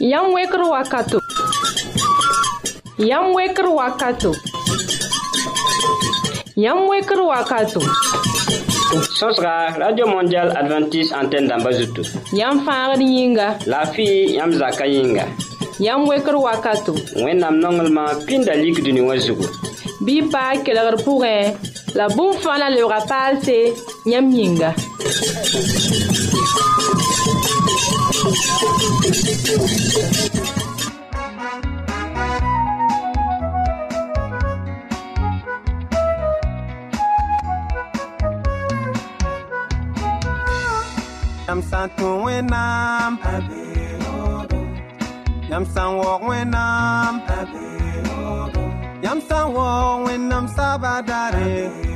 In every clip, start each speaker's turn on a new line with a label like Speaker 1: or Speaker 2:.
Speaker 1: Yam wekr wakato. Yam wekr wakato. Yam wekr wakato.
Speaker 2: sõsga radio mondial adventiste antenne dãmba zutu
Speaker 1: Yam fãagd yĩnga.
Speaker 2: laafɩ yãmb zakã yĩnga
Speaker 1: Yam wekr wakato.
Speaker 2: wẽnnaam nonglmã pĩnda lik dũni wã zugu
Speaker 1: Bɩ y paag kelgr pʋgẽ la bũmb fãa la lebga paalse yãmb yĩnga.
Speaker 3: Yam san tun wenam Yam san walk wenam Yam san walk wenam sabadare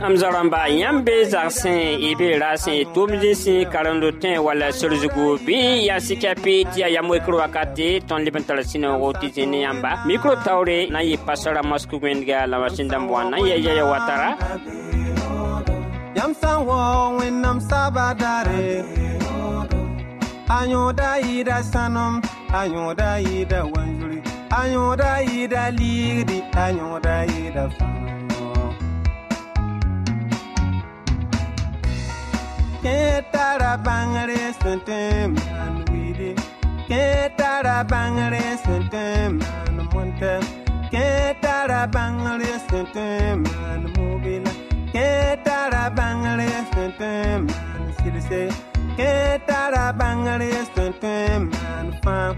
Speaker 2: m zarãmba yãmb bee zagsẽ y bee raasẽ tʋʋm zĩnsẽ karendo tẽ wala sorzugu bɩ yaa sikapɩ tɩ yaa yam wekr wakate tõnd leb n tara sũ-noogo tɩ zĩ ne yãmba mikro taoore na n yɩ pasara mosk wẽndga la masin dãmb wã na n ya yaya wa tara
Speaker 3: Yam san walk wenam sabadare Ayoda ida sanum Ayoda ida wanjuri. Ayoda ida ligdi Ayoda ida famo Ketara bangare sentem man widi Ketara bangare sentem man monte. Ketara bangare sentem man mobile. Ketara bangare sentem man silse Ketara bangare sentem man fam.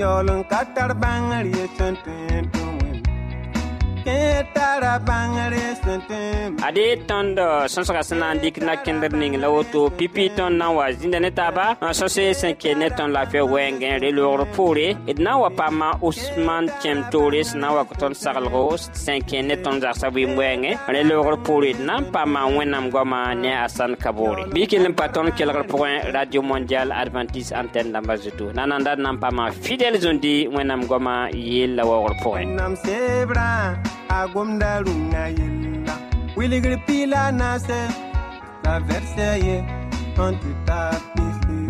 Speaker 3: Yolun katar bangare sentem sentem
Speaker 2: ade tõnd sõsga sẽn na n dɩk nakẽndr ning la woto. Pipi tõnd na n wa zĩnda ne taaba sõse sẽn ke ne tõnd laafɩ wɛɛngẽ re-loogr poore d na n wa paama osman kẽm toore sẽn na n wa kõ tõnd saglgo sẽn kẽ ne tõnd zagsã vɩɩm wɛɛngẽ re-loogr poore d na n paama wẽnnaam goamã ne a san kaboore bɩ kell n pa tõnd kelgr pʋgẽ radio mondial adventiste antenne dãmba zutu na nanda d na n paama fidɛl zũndi wẽnnaam goamã yeel la waoogr pʋgẽ
Speaker 3: a gomda runga yilla wiligr pila nase la verse ye on tu tapisi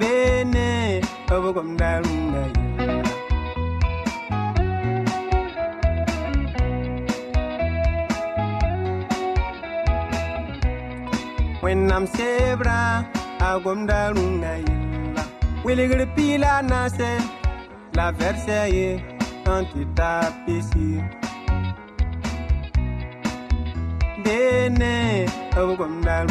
Speaker 3: bene ob gomda runga yilla when nam sebra a gomda runga yilla wiligr pila nase la Versailles quand tu tapes ici. Bene, oh comme la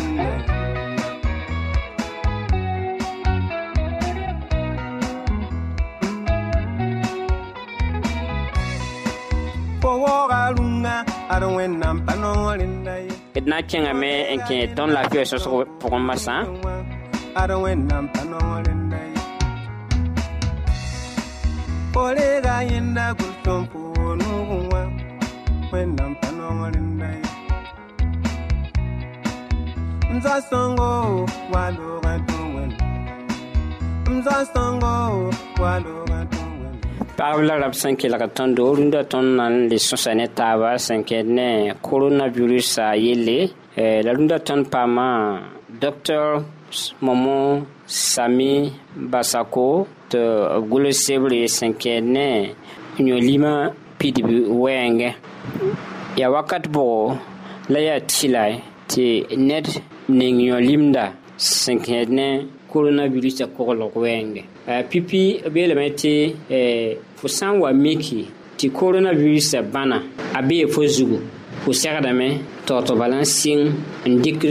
Speaker 2: d na n kẽngame n kẽ tõnd la fiɛɛ sõsg pʋgẽ masã
Speaker 3: wa loogã tɩ wẽn m za sõngo wa loogã tɩ wẽn
Speaker 2: pagb la rab sẽn kelg tõndo rũndã tõnd na n le sõsa ne taaba sẽn kẽed ne coronavirusã yelle Eh, la rũndã tõnd paama dr momo sami basako tɩ b gʋls sebre sẽn kẽed ne yõ-lima pidb wɛɛngẽ yaa wakat bʋgo la yaa tɩla tɩ ned ning yõ-limda sẽn kẽed ne coronavirusã koglg wɛɛngẽ Eh, pipi b yeelame tɩ eh, fo sã n wa miki tɩ coronavirusã bãna a bee fo zugu. Fo segdame tɩ tɩ bala n sɩng n dɩkd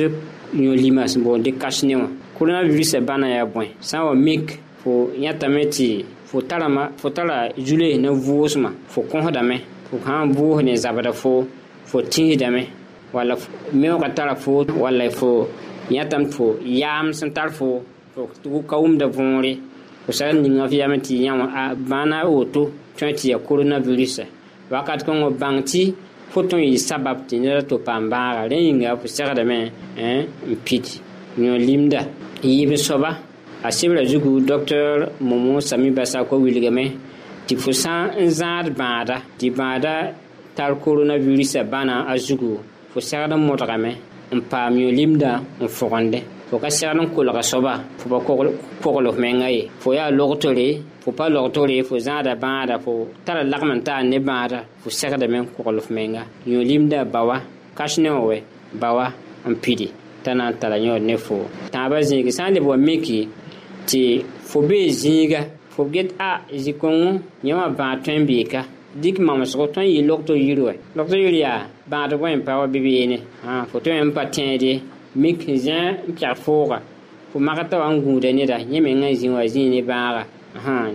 Speaker 2: yõ-lima sẽn boond dɩk kas ne wã coronavirusã bãna yaa bõe sã n wa mik fo yãtame tɩ fo tarama fo tara zule ne vʋʋsmã fo kõsdame fo sã n vʋʋs ne zabda fo fo tĩsdame walla meoogã tara fo walla fo yãtame fo yaam sẽn tar fo fo ka wʋmda võore fo sag ninga f yame tɩ yã bãana woto tõe tɩ ya coronavirusã wakat kõngo bãng tɩ fo tõe yɩ sabab tɩ neda to paam bãaga rẽ yĩnga fo segdame n pid yõ-limda yɩɩb soaba a sebrã zugu dr momo sami basako wilgame tɩ fo sã n zãad bãada tɩ bãada tar koronavirusã bãna a zugu fo segd n modgame n paam yõ-limda n fogende fo ka segd n kolga soaba fo pa koglf menga ye fo yaa logtore fo pa logtore fo zãada bãada fo tara lagm n taan ne bãada fo segdame n koglf menga. Yõ limda bawa kas ne wɛ n pidi t'a na n tara yõod ne fo tãabã zĩigi sã n leb wa miki tɩ fo bee zĩiga fo get a zĩ-kõngo yẽ wã bãag tõe n beeka. Dɩk mamsgo tõe n yɩ logto yir wɛ. Logto yir yaa bãad bõe n pa wa bebeene fo tõe n pa tẽede mik zẽ n pɛg fooga. Fo magta wa n gũuda neda yẽ meng n zĩ zĩig ne bãaga.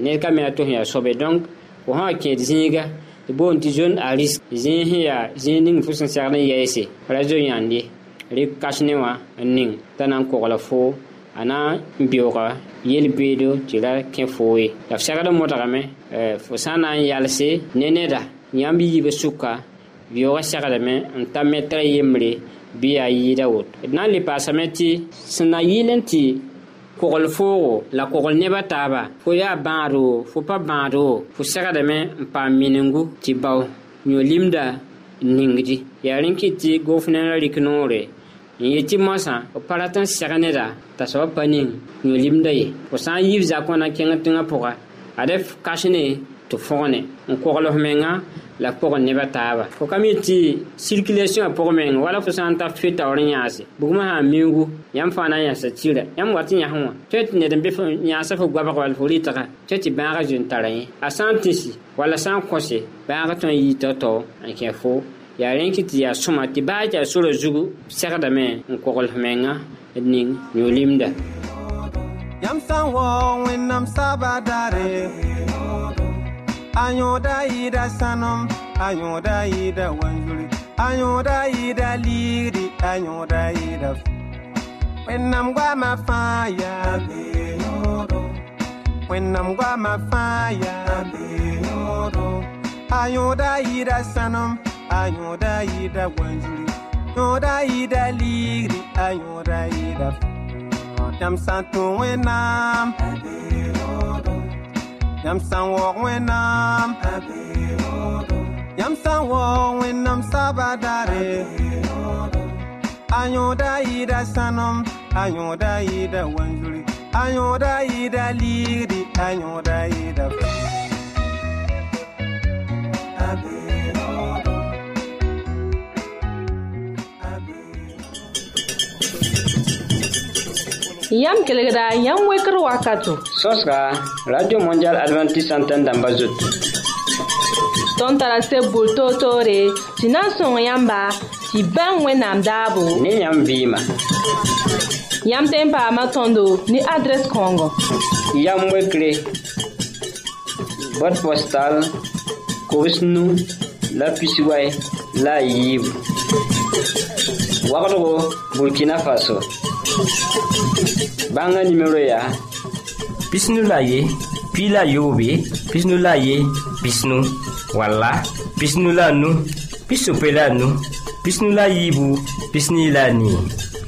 Speaker 2: Ned ka me a tʋs yaa sobe donc fo sã wa kẽed zĩiga tɩ boond tɩ zon a risk. Zĩig sẽn yaa zĩig ning fo sẽn segd n yɛɛse. Ra zo yãnd ye ne wã n ning t'a na n kogla a na n beooga yel-beedo tɩ ra kẽ foo ye la f segd modgame fo sã n na n yalse ne neda yãmb yiibã sʋka beoogã segdame n ta metra yembre bɩ yaa yɩɩda woto d na n le paasame tɩ sẽn na yɩl n tɩ kogl foogo la kogl nebã taaba fo yaa bãad wo fo pa bãad wo fo segdame n paam minengu tɩ bao yõ-limda ningdi. Yaa rẽn kɩt tɩ gofnẽnã rɩk noore n yɩ tɩ mosã f pa rat n seg neda t'a soab pa ning yõ-limda ye. Fo sã n yiib zakõna kẽng tẽngã pʋga ad f kasne tɩ fõgne n koglf menga la pʋgẽ nebã taaba. Fo ka mi tɩ circulation pʋg meng wala fo sã n ta fe taoor n yãase bugmã sã n miugu yãmb fãa na n yãsa tira. Yãmb wat n yãsẽ wã tõe tɩ ned n be yãasa fo goabg wall fo rɩtga tõe tɩ bãagã zoen tara yẽ a sã n tɩsi wala sã n kõse bãagã tõe n yɩ tao-tao n kẽ fo yaa rẽn kɩ tɩ yaa sõma tɩ baa tɩ a sora zugu segdame n koglf menga d ning yõ-limda
Speaker 3: yam san wo wẽnnaam saaba daare a yõoda yɩɩda sãnem a yõoda yɩɩda wanzuri a yõoda yɩɩda liigri a yõoda yɩɩda wẽnnaam goamã fãa yaa wẽnnaam goamã fãa yaa a yõoda yɩɩda sãnem a yõoda yɩɩda wanzuri yõoda yɩɩda liigri a yõoda yɩɩda yam sã n tũ wẽnnaam yam sã n waoog wẽnnaam yam sã n waoog wẽnnaam saaba daare a yõoda yɩɩda sãnem a yõoda yɩɩda wanzuri a
Speaker 1: Yam kelegda, yam wekr wakato.
Speaker 2: Sos ka, Radio Mondial Adventist Santen damba
Speaker 1: zotou. Ton tarase boul to to re, si nan son yamba, si ban we
Speaker 2: nam dabo. Ne
Speaker 1: yam vima. Yam tempa matondo, ni adres kongo.
Speaker 2: Yam wekre, bot postal, kowes nou, la pisiway, la yib. Wakro, Burkina Faso. Bãngã nimero yaa
Speaker 4: pisnu la ye pi la yoobe pisnu la ye pisnu walla pisnu la nu pisope la nu pisnu la yiibu pisni la nii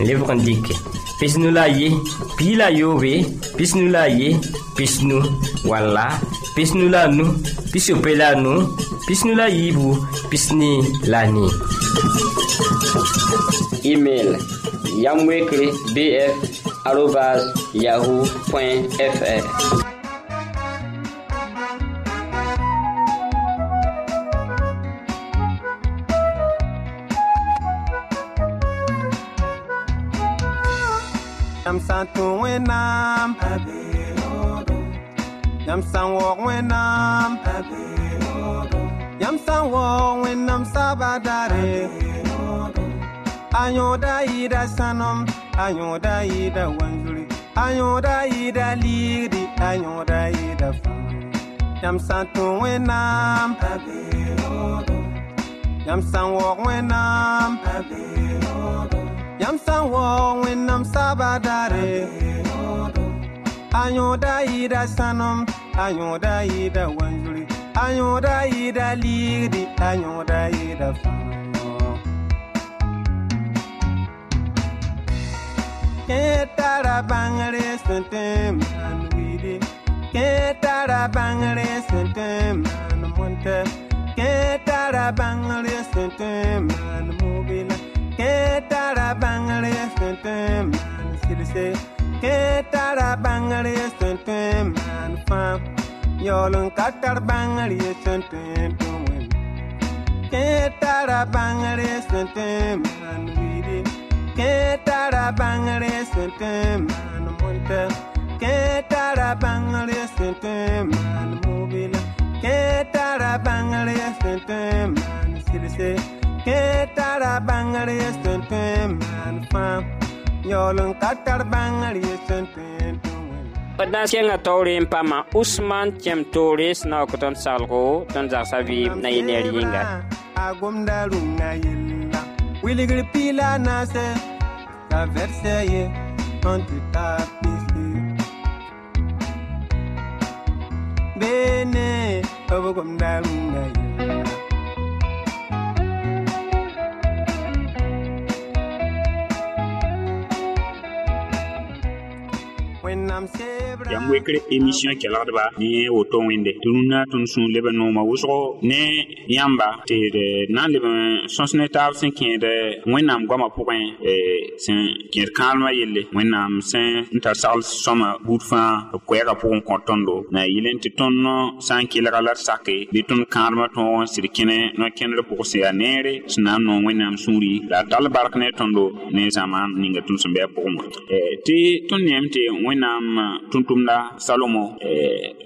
Speaker 4: lebg n dɩke pisnu la ye pi la yoobe pisnu la ye pisnu walla pisnu la nu pisope la nu pisnu la yiibu pisni la nii
Speaker 2: email yamwekre bf arobas yahoo fr
Speaker 3: yam sã n tũ wẽnnaam yam sã n waoog wẽnnaam yam sã n waoog wẽnnaam saaba daare a yõoda yɩɩda sãnem a yõoda yɩɩda wanzuri a yõoda yɩɩda liigri a yõoda yɩɩda fãa yam n tũ wẽnnaam yam sã n waoog wẽnnaam yam sã n waoog wẽnnaam saaba daare a yõoda yɩɩda sãnem a yõoda yɩɩda wanzuri a yõoda yɩɩda liigri a yõoda yɩɩda fãa Kẽ tara bãngre sẽn tõe n maan wɩɩde kẽ tara bãngre sẽn tõe n maan mõntɛ kẽ tara bãngre sẽn tõe n maan mobela kẽ tara bãngre sẽn tõe n maan silse kẽ tara bãngr ye sẽn tõe n maan fãa yaool n ka tar bãngr ye sẽn tõe n tʋm wẽnd kẽ tara bãngr ye sẽn tõe n maan wɩɩde kẽ tara bãngr ye sẽn tõe n maan mõnta kẽ tara bãngr ye sẽn tõe n maan mobɩla kẽ tara bãngr ye sẽn tõe n maan silse kẽ tara bãngr ye sẽn tõe n maan fãa yaool n ka tar bãngr ye sẽn tõe n tʋm
Speaker 2: d na n kẽngã taoore n paama usman kẽm toore sẽn na wa kõ tõnd salgo tõnd zagsã vɩɩm na yɩ yĩnga
Speaker 3: a gomda rũngã yella wilgr piila naase ka vɛrsɛ ye tõnd tɩ ta pisi beene b gomda
Speaker 5: wekre émission kelgdba ne woto wẽnde tɩ rũnã tõnd sũur leb n nooma wʋsgo ne yãmba tɩ d na n leb n sõs ne taab sẽn kẽed wẽnnaam goamã pʋgẽ sẽn kẽed kãadmã yelle wẽnnaam sẽn n tar sagl sõma buud fãa b koɛɛgã pʋgẽ kõ tõndo na a yɩl n tɩ tõnd sã n kelga la d sake bɩ tõnd kãadmã tõog n sɩd kẽne no-kẽndr pʋg sẽn yaa neere sẽn na n noog wẽnnaam sũuri la d tall bark ne tõndo ne zãmaan ninga tõnd sẽn bɩ a pʋgẽ wã tɩ tõnd neem tɩ wẽnnaam tʋm-tʋmda salomo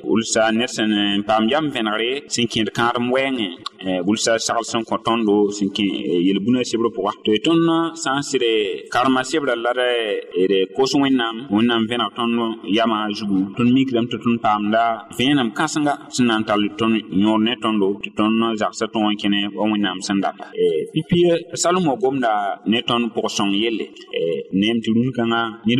Speaker 5: wulsa ned sẽn paam yam vẽnegre sẽn kẽed kãadem wɛɛngẽ wulsa sagl sẽn kõ tõndo sẽn kẽ yel-bũna sebr pʋga tɩ tõnd sã n sɩd karema sebrã la d kos wẽnnaam wẽnnaam vẽneg tõnd yamã zugu tõnd mikrame tɩ tõnd paamda vẽenem kãsenga salomo gomda ne tõnd pʋg-sõng yelle neem tɩ rũn-kãngã ned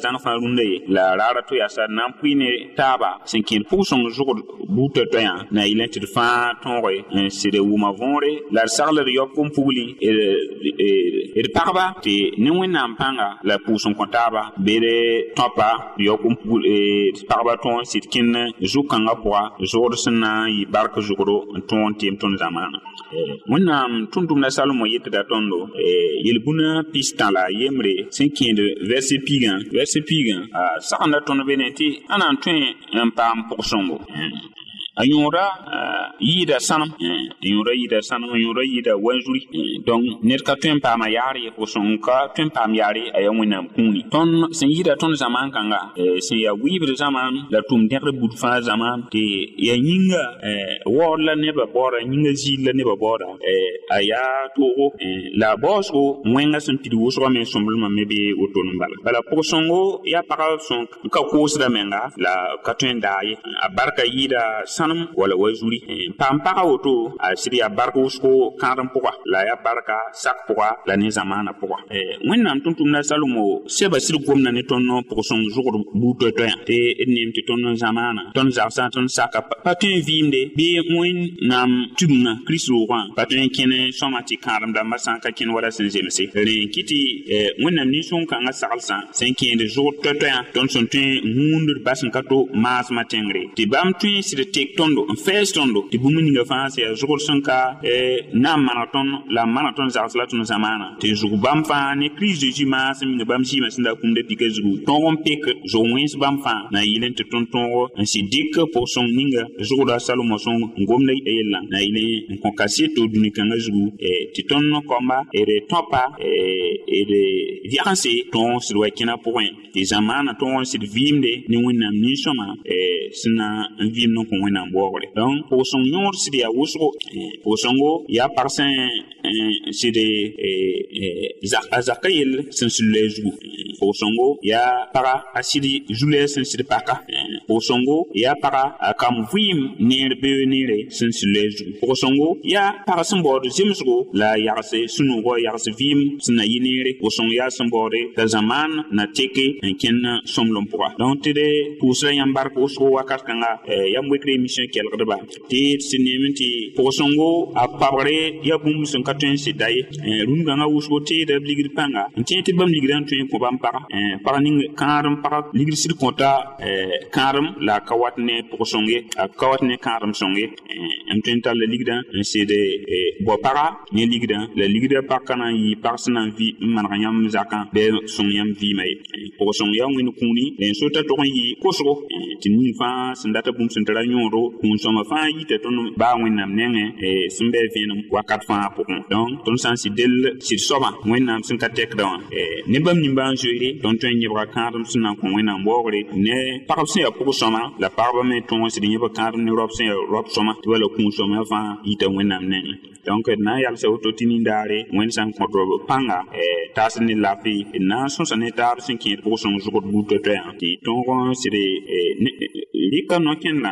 Speaker 5: zãng fãa rũndã ye. La raara to yasa d na n pʋɩ ne taaba sẽn kẽed pʋg-sõng zʋgd buuta toɛ-toɛyã na yɩl tɩ d fãa tõoge n sɩd wʋma võore la d sagl d yaob pʋm pugli d pagba tɩ ne wẽnnaam pãnga la pʋʋs n kõ taaba beed tõpa d yaob pʋm pugl d pagba n sɩd kẽnd zu-kãngã pʋga zʋgd sẽn na n yɩ bark zʋgdo n tõog n teem tõnd zãmaanã wẽnnaam tʋm-tʋmda salmo yetda tõndo yel-bũna pistã la yembre sẽn kẽed vɛrse pigã vɛrse pigã sagenda tõnd be ne tɩ a na n tõe n a yõoda yɩɩda sãnem yõoda yɩɩda sãnem yõoda yɩɩda wanzuri donc ned ka tõe n paama yaar ye pʋg-sõng ka tõe n paam yaare a yaa wẽnnaam kũuni. Tõnd sẽn yɩɩda tõnd zãmaan kãnga sẽn yaa wɩɩbd zãmaan la tʋm dẽgd bud fãa zamaan tɩ yaa yĩnga waood la nebã baooda yĩnga ziil la nebã baooda a yaa toogo la a baoosgo wẽngã sẽn pid wʋsgã me sõmblmã me bee woton bala. Bala pʋg-sõngo yaa pagã sõn ka koosda menga la ka tõe n daa ye a barka yɩɩda sãnem wala wa zuri paam pagã woto a sɩd yaa bark wʋsgo kãadem pʋga la yaa barka sak pʋga la ne zãmaanã pʋga wẽnnaam tʋm-tʋmda salomo sɛba sɩd gomda ne tõnd pʋg-sõng zʋgd buud toɛ-toɛyã tɩ d neem tɩ tõnd zãmaanã tõnd zagsã tõnd saka pa tõe n vɩɩmde bɩ wẽnnaam tugmã kirist roogã pa tõe n kẽne sõma tɩ kãadem dãmbã sã n ka kẽn wala sẽn zemse rẽ kɩ tɩ wẽnnaam nin-sõng-kãngã saglsã sẽn kẽed zʋgd toɛ-toɛyã tõnd sẽn tõe n wũund d bas n ka to maasmã tẽngre tɩ bãmb tõe sɩd tek tõndo n fɛɛs tõndo tɩ bũmb ninga fãa sẽn ka na n maneg tõnd la n zags la tõnd zamaana tɩ zug bãmb fãa ne ninga bãmb n fãa na n yɩl n tɩ tõnd tõog n sɩ dɩk pʋg-sõng ninga. Zʋgda salomo sõng n gomda yellã na yɩl n kõ kaseto dũni-kãngã zugu tɩ tõnd kõmba d tõpa d sɩd n sɩd nin-sõma n n waoogre donc pʋg-sõng yõor sɩd yaa wʋsgo pʋg-sõngo yaa pag sẽn sɩd a zakã yell sẽn sũla a zugu pʋg-sõngo yaa paga a sɩd zu-lɛɛ sẽn sɩd paka. Pʋgsõngo yaa paga a kam vɩɩm neer bee neere sẽn sɩlɛ zugu pʋgsõngo yaa pag sẽn baood zemsgo la a yagse sũ-noogã yags vɩɩm sẽn na yɩ neere pʋgsõng yaa sẽn baoode t'a zãmaan na teke n kẽnd sõmlem pʋga donc tɩ d pʋʋs la yãmb bark wʋsgo wakat kãnga yam wekre émission kelgdba tɩ sẽn neem tɩ a pabgre yaa bũmb sẽn ka tõe n sɩda ye rũn-gãngã wʋsgo teeda b ligd pãnga n tẽ tɩ bãmb n tõe la a ka wat ne ye a ka wat ne kãadem sõng ye n tõe n tar ligdã n sɩd ne ligdã la ligdã pag ka na n yɩ pag sẽn na n vɩ n maneg yãmb zakã bɩ sõng yãmb vɩɩmã ye sẽn sẽn kũun-sõma fãa yita tõnd baa wẽnnaam nengẽ sẽn bɩ vẽenem wakat fãa pʋgẽ donc tõnd sã n sɩ del sɩd soabã wẽnnaam sẽn ka tɛkda wã ne bãmb zoeere waoogre ne pagb sẽn pʋg-sõma la pagba me tõog sɩd kãadem ne roab sẽn yaa roab sõma tɩ bala wẽnnaam nengẽ donc d na n yalsa woto tɩ nindaare wẽnd sã n kõ tɩ pãnga taas ne lafɩ d na n sõsa ne sɩd no-kẽndã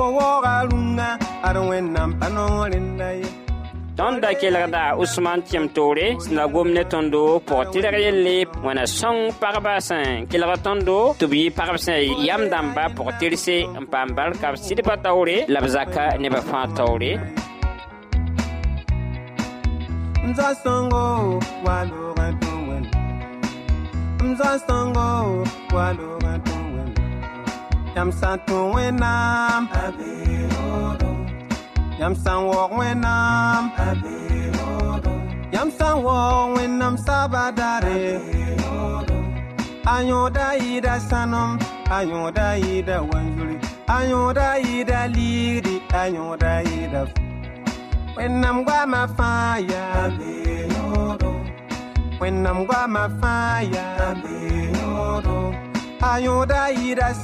Speaker 3: fo wooga ad wẽnnaam pa noog ye
Speaker 2: tõnd da kelgda usman tɩm toore sẽn na gom ne tõndo pʋg tɩrg yelle wẽna sõng pagba sẽn kelg tõndo tɩ b yɩ pagb sẽn yam dãmba pʋg tɩrse n paam barka b sɩd pa taoore la b zaka nebã fãa taoore
Speaker 3: Mza songo walo gantu wen Mza Yam san tu wenam Abe odo Yam san wok wenam Abe odo Yam san wok wenam sabadare odo Ayoda ida sanom Ayoda ida wanjuli Ayoda ida liri Ayoda ida I'm gwa my fire, when I'm gwa my fire, ayoda ida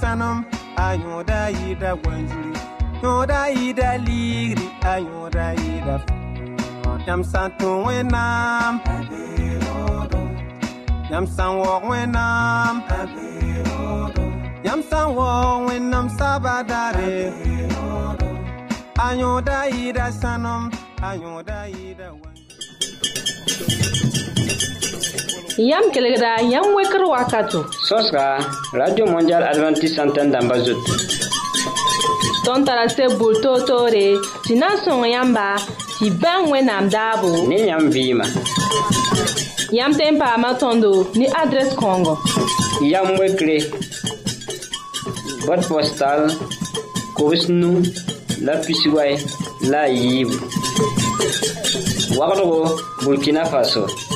Speaker 3: ayoda ida wanjuri, yoda ida liri, ayoda ida Yam yam san walk when I'm, yam when I'm sabadare. Ayoda ida sanum, ayoda ida
Speaker 1: Yam kelegda, yam wekr wakato.
Speaker 2: Sos ka, Radio Mondial Adventist Santen damba
Speaker 1: zot. Ton tarase boul to to re, si nan son yamba, si ben we
Speaker 2: nam dabo. Ne
Speaker 1: yam vima. Yam tempa matondo, ni adres kongo.
Speaker 2: Yam wekre, bot postal, kous nou, la pisiway, la yib. Wakdo, Burkina Faso.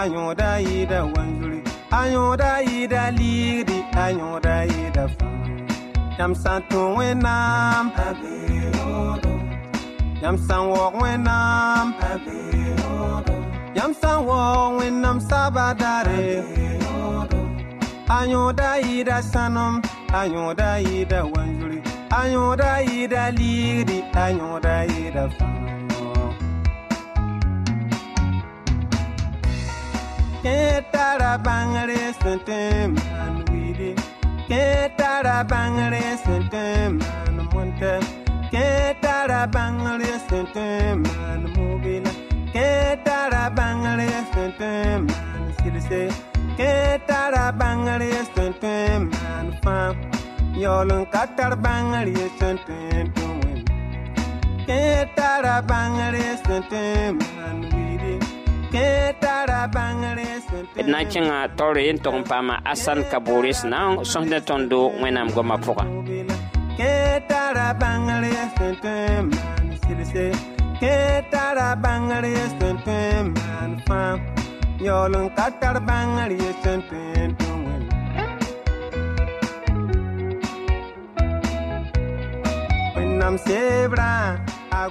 Speaker 3: ayoda ida wanjuri, ayoda ida liri, ayoda ida fam. Yam san tu wenam, yam san walk wenam, yam san walk wenam sabadare. Ayoda ida sanum, ayoda ida wanjuri, ayoda ida liri, ayoda ida famo. Ketara bangare sentem man widi, ketara bangare sentem man monte, ketara bangare sentem man mobile, ketara bangare sentem man silse. Ketara bangare sentem man fam, yolun katar bangare sentem tuwin. Ketara bangare sentem man widi.
Speaker 2: d na n kẽngã taoor yen tog n paama asan kabore sẽn na n sõsdã tõndo wẽnnaam pʋga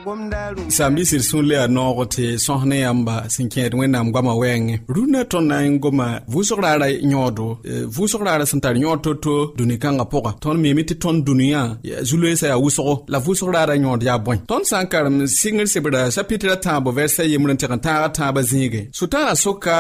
Speaker 3: rũm
Speaker 6: sãn-bisd sũur le yaa noog tɩ sõs ne yãmba sẽn kẽed wẽnnaam goamã wɛɛngẽ rũnnã tõnd na n goma vʋʋsg raara yõodo eh, vʋʋsg raara sẽn tar yõod to-to dũni-kãngã pʋga tõnd meeme tɩ tõnd dũniyã zu-loeensã yaa wʋsgo la vʋʋsg raara yõod yaa bõe tõnd sã n karem sɩngr sebra chapitra tãabo vɛrsã yembr n tɩg n tãagã tãabã zĩige sʋtãanã soka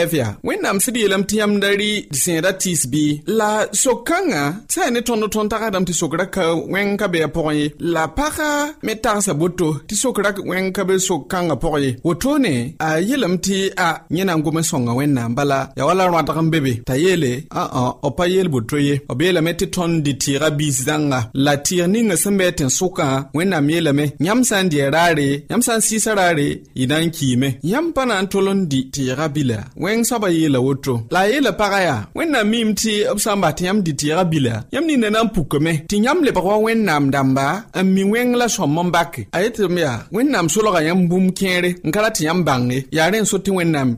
Speaker 6: ɛvya wẽnnaam sẽd yeelame tɩ yãmb da rɩ d sẽeda tɩɩs bɩ la sok-kãngã sã ya ne tõnd tõnd tagsdame tɩ sokra ka wẽng ka be a pʋgẽ ye la pagã me tagsa boto tɩ sokra wẽng ka be sok-kãngã pʋg ye wotone a yeelame tɩ a yẽ na n gom n sõnga wẽnnaam bala ya wala rõadg n be be t'a yeele ã-ã b pa yeel boto ye b yeelame tɩ tõnd dɩ tɩɩga biis zãnga la tɩɩg ning sẽn be tɩ tẽn sʋkã wẽnnaam yeelame yãmb sã n dɩɛ raare yãmb sã n sɩɩsa raare y na n kiime yãmb pa na n tol n dɩ tɩɩga bila wẽng soabã yeela woto la a yeela pagã yaa wẽnnaam miime tɩ b sã n bas tɩ yãmb dɩ tɩɩga bila. Yãmb ninda na n pukame tɩ yãmb lebg wa wẽnnaam dãmba n mi wẽng la sõm n bake yetɩm yaa wẽnnaam solga yãmb bũmb kẽere n ka ra tɩ yãmb bãnge yaa rẽ n so tɩ wẽnnaam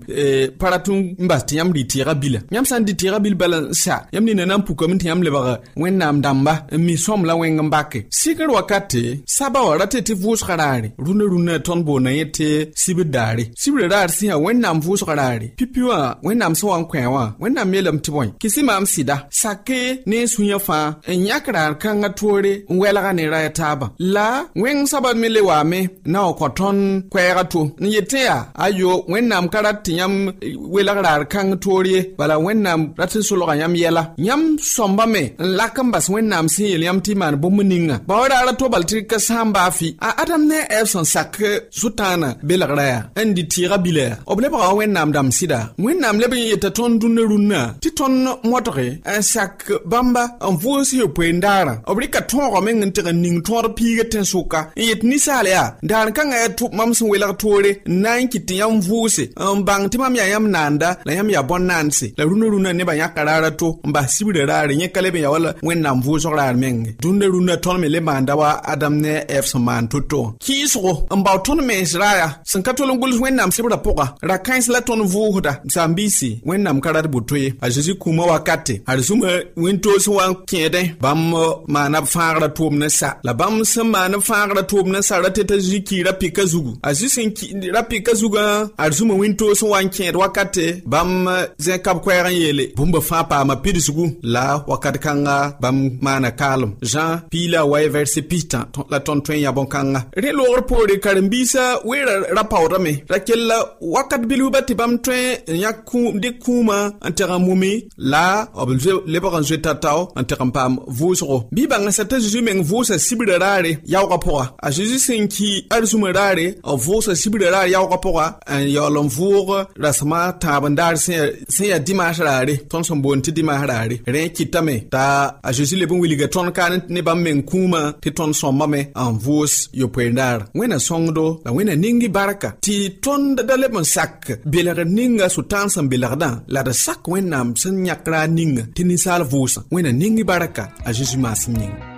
Speaker 6: para pa n bas tɩ yãmb rɩ tɩɩga bila yãmb sã n dɩ tɩɩga bil bala n sa yãmb nina na n pukame tɩ yãmb lebg wẽnnaam dãmba n mi sõam la wẽng n bake sɩkr wakate saba wa rate tɩ vʋʋsga raare rũnã rũnã tõnd boona yẽ tɩ sibr daare sibrã raar sẽn yaa wẽnnaam vʋʋsg raare pipi wã wẽnnaam sẽn wa n kõ wã wẽnnaam yeelame tɩ bõe kɩsɩ maam sɩda sake ne sũ-yã fãa n yãk raar kãngã toore n wɛlga ne ra ya taabã la wẽng soabã me le waame na wa kõ tõnd koɛɛgã to n yetẽ yaa ayo wẽnnaam ka rat tɩ yãmb eh, welg raar kãng toor ye bala wẽnnaam rat n solga yãmb yɛla yãmb sõmbame n lak n bas wẽnnaam sẽn yeel yãmb tɩ y maan bũmb ninga ba wa raara to bal tɩ ka sã n a adam ne a ɛɛb sẽn sak sʋtãanã belgra yaa n dɩ tɩɩga bila yaa b lebga wa wẽnnaam dãmb sɩda wẽnnaam leb n yeta tõnd dũnã rũnnã tɩ tõnd modge n sak bãmba n vʋʋs yopoen daarã b rɩka tõoga meng n tɩg n ning tõod piigã tẽn-sʋka n yet ninsaal yaa daar kãngã yaa tʋ mam sẽn welg toore n na n kɩt tɩ yãmb vʋʋse n bãng tɩ mam yaa yãmb naanda la yãmb yaa bõn-naandse la rũnã rũnã nebã yãka raara to n bas sibrã raare yẽ ka leb n yaa wall wẽnnaam vʋʋsg raar menge. Dũndã rũnã tõnd me le maanda wa adam ne ɛɛb sẽn maan to-to kɩɩsgo n bao tõnd mens raaya sẽn ka tol n gʋls wẽnnaam sebrã pʋga ra-kãens la tõnd vʋʋsda sãn-biisi wẽnnaam ka rat boto ye a zeezi kũumã wakate ad zũma wẽn-toos wa n kẽedẽ bãmb maana b fãagrã tʋʋm ne sa la bãmb sẽn maan b fãagrã tʋʋm ne sa t'a teta zĩ-ki ra-pɩkã zugu. A zĩ sẽn ki ra-pɩkã zugã ad zũma wĩntoog sẽn wa n kẽed wakate bãmb zẽ-kab koɛɛg n yeele bũmba fãa paama pidsgu la wakat kãnga bãmb maana kaalem zã piila wa vɛrse pistã la tõnd tõe n ya bõn-kãngã rẽ loogr poore karen-biisã weera ra paoodame ra kell wakat bilfba tɩ bãmb tõe n yãk dɩk kũumã n teg n mumi la b lebg n zoe tatao n teg n paam vʋʋsgo bɩ bãngsa t'a zeezi meng vʋʋsa sibrã raare yaoogã pʋga a. Zeezi sẽn ki ad zumã raare b vʋʋsa sibrã raar yaoogã pʋga n yaool n vʋʋg rasmã tãab n daar sẽn yaa dimaas raare tõnd sẽn boond tɩ dimaas raare rẽ kɩtame t'a a zeezi leb n wilga tõnd kaan ne bãmb meng kũumã tɩ tõnd sõmbame n vʋʋs yopoen raar wẽna sõngdo la wẽna ningi barka tɩ tõnd da leb n sak belgd ninga sʋɩtãan sẽn belgdã la d sak wẽnnaam sẽn yãk raar ninga tɩ ninsaal vʋʋsã wẽna ningi barka a zeezi maasem yĩng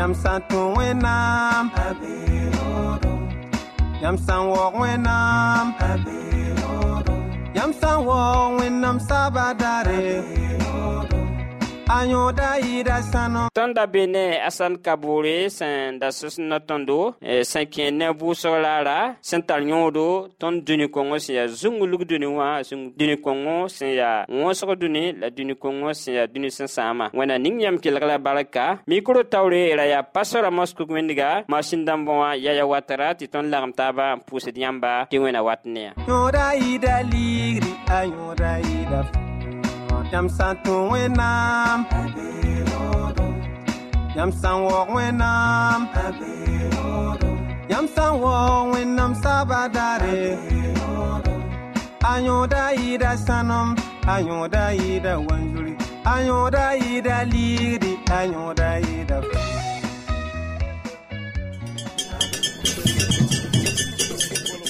Speaker 3: win. Mzasongo, Walogan to win. Yam Wenam, Yam San Walk Wenam, Yam San Walk Wenam Sabadare. Ida Sano.
Speaker 2: tõnd da be ne asan kaboore sẽn da sõs na tõndo eh, sẽn kẽ ne vʋʋsg raara sẽn tar yõodo tõnd dũni-kõngo sẽn yaa zũngulg dũni wã dũni-kõngo sẽn yaa wõsg dũni la dũni-kõngo sẽn yaa dũni sẽn sãama wẽnna ning yãmb kelg la barka mikro taoore ra yaa pasora moskuk wẽndga masin dãmbõ wã yaya watara tɩ tõnd lagem taaba n pʋʋsd yãmba tɩ wẽna wat ne
Speaker 3: Yam Santo Wenam. Yam San Walk Wenam. Yam San Walk Wenam Sabadare. Ayoda Ida Sanom. Ayoda Ida Wanjuri. Ayoda Ida Ligri, Ayoda Ida.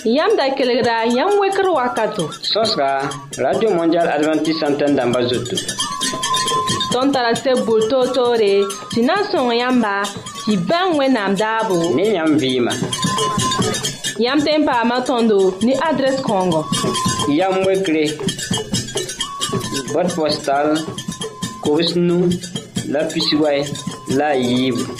Speaker 1: Yam da kelegra, yam weker wakato.
Speaker 2: Sos ka, Radio Mondial Adventist Santen damba
Speaker 1: zotou. Ton tarase boul to to re, si nan son yamba, si ben we
Speaker 2: nam dabou. Ne
Speaker 1: yam vima. Yam tempa matondo, ni adres kongo.
Speaker 2: Yam wekre, bot postal, kowes nou, la pisiway, la yibou.